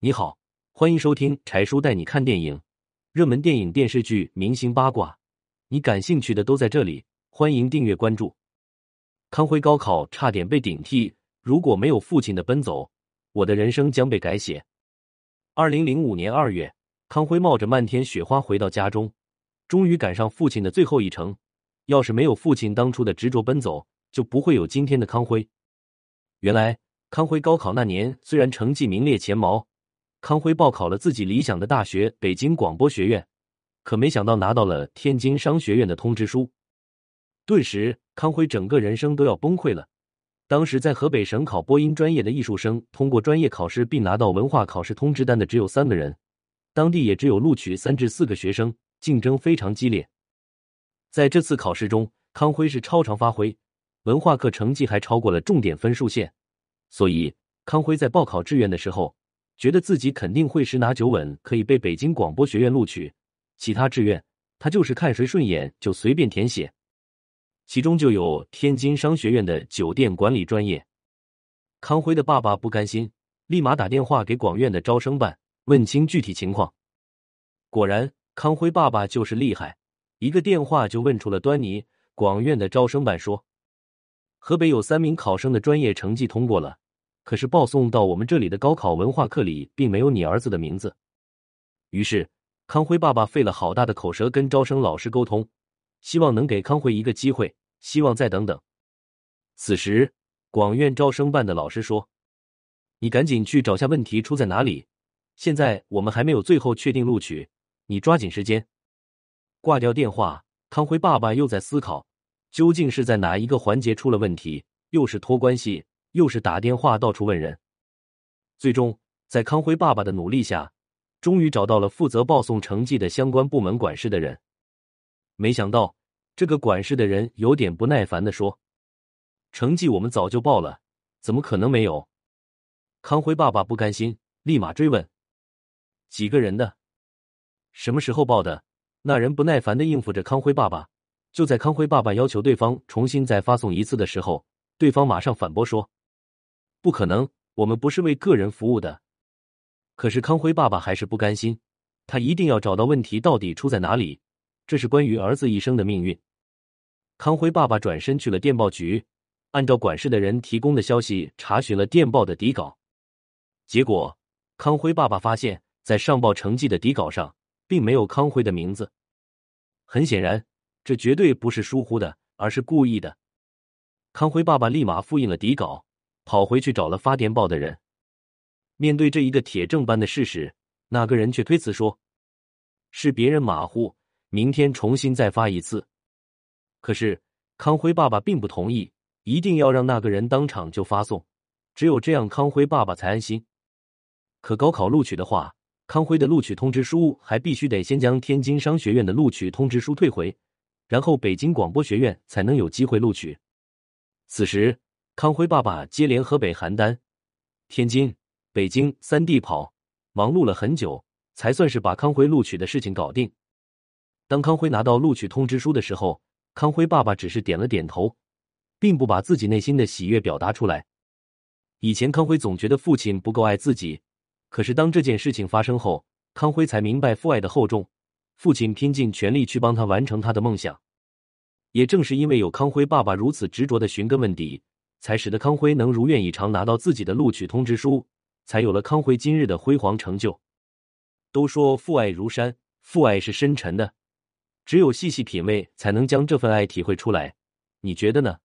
你好，欢迎收听柴叔带你看电影，热门电影、电视剧、明星八卦，你感兴趣的都在这里。欢迎订阅关注。康辉高考差点被顶替，如果没有父亲的奔走，我的人生将被改写。二零零五年二月，康辉冒着漫天雪花回到家中，终于赶上父亲的最后一程。要是没有父亲当初的执着奔走，就不会有今天的康辉。原来，康辉高考那年虽然成绩名列前茅，康辉报考了自己理想的大学——北京广播学院，可没想到拿到了天津商学院的通知书。顿时，康辉整个人生都要崩溃了。当时在河北省考播音专业的艺术生，通过专业考试并拿到文化考试通知单的只有三个人，当地也只有录取三至四个学生，竞争非常激烈。在这次考试中，康辉是超常发挥，文化课成绩还超过了重点分数线，所以康辉在报考志愿的时候，觉得自己肯定会十拿九稳可以被北京广播学院录取，其他志愿他就是看谁顺眼就随便填写。其中就有天津商学院的酒店管理专业。康辉的爸爸不甘心，立马打电话给广院的招生办，问清具体情况。果然，康辉爸爸就是厉害，一个电话就问出了端倪。广院的招生办说：“河北有三名考生的专业成绩通过了，可是报送到我们这里的高考文化课里并没有你儿子的名字。”于是，康辉爸爸费了好大的口舌跟招生老师沟通。希望能给康辉一个机会，希望再等等。此时，广院招生办的老师说：“你赶紧去找下问题出在哪里。现在我们还没有最后确定录取，你抓紧时间。”挂掉电话，康辉爸爸又在思考，究竟是在哪一个环节出了问题，又是托关系，又是打电话到处问人。最终，在康辉爸爸的努力下，终于找到了负责报送成绩的相关部门管事的人。没想到，这个管事的人有点不耐烦的说：“成绩我们早就报了，怎么可能没有？”康辉爸爸不甘心，立马追问：“几个人的？什么时候报的？”那人不耐烦的应付着康辉爸爸。就在康辉爸爸要求对方重新再发送一次的时候，对方马上反驳说：“不可能，我们不是为个人服务的。”可是康辉爸爸还是不甘心，他一定要找到问题到底出在哪里。这是关于儿子一生的命运。康辉爸爸转身去了电报局，按照管事的人提供的消息查询了电报的底稿。结果，康辉爸爸发现，在上报成绩的底稿上并没有康辉的名字。很显然，这绝对不是疏忽的，而是故意的。康辉爸爸立马复印了底稿，跑回去找了发电报的人。面对这一个铁证般的事实，那个人却推辞说：“是别人马虎。”明天重新再发一次，可是康辉爸爸并不同意，一定要让那个人当场就发送，只有这样康辉爸爸才安心。可高考录取的话，康辉的录取通知书还必须得先将天津商学院的录取通知书退回，然后北京广播学院才能有机会录取。此时，康辉爸爸接连河北邯郸、天津、北京三地跑，忙碌了很久，才算是把康辉录取的事情搞定。当康辉拿到录取通知书的时候，康辉爸爸只是点了点头，并不把自己内心的喜悦表达出来。以前康辉总觉得父亲不够爱自己，可是当这件事情发生后，康辉才明白父爱的厚重。父亲拼尽全力去帮他完成他的梦想，也正是因为有康辉爸爸如此执着的寻根问底，才使得康辉能如愿以偿拿到自己的录取通知书，才有了康辉今日的辉煌成就。都说父爱如山，父爱是深沉的。只有细细品味，才能将这份爱体会出来。你觉得呢？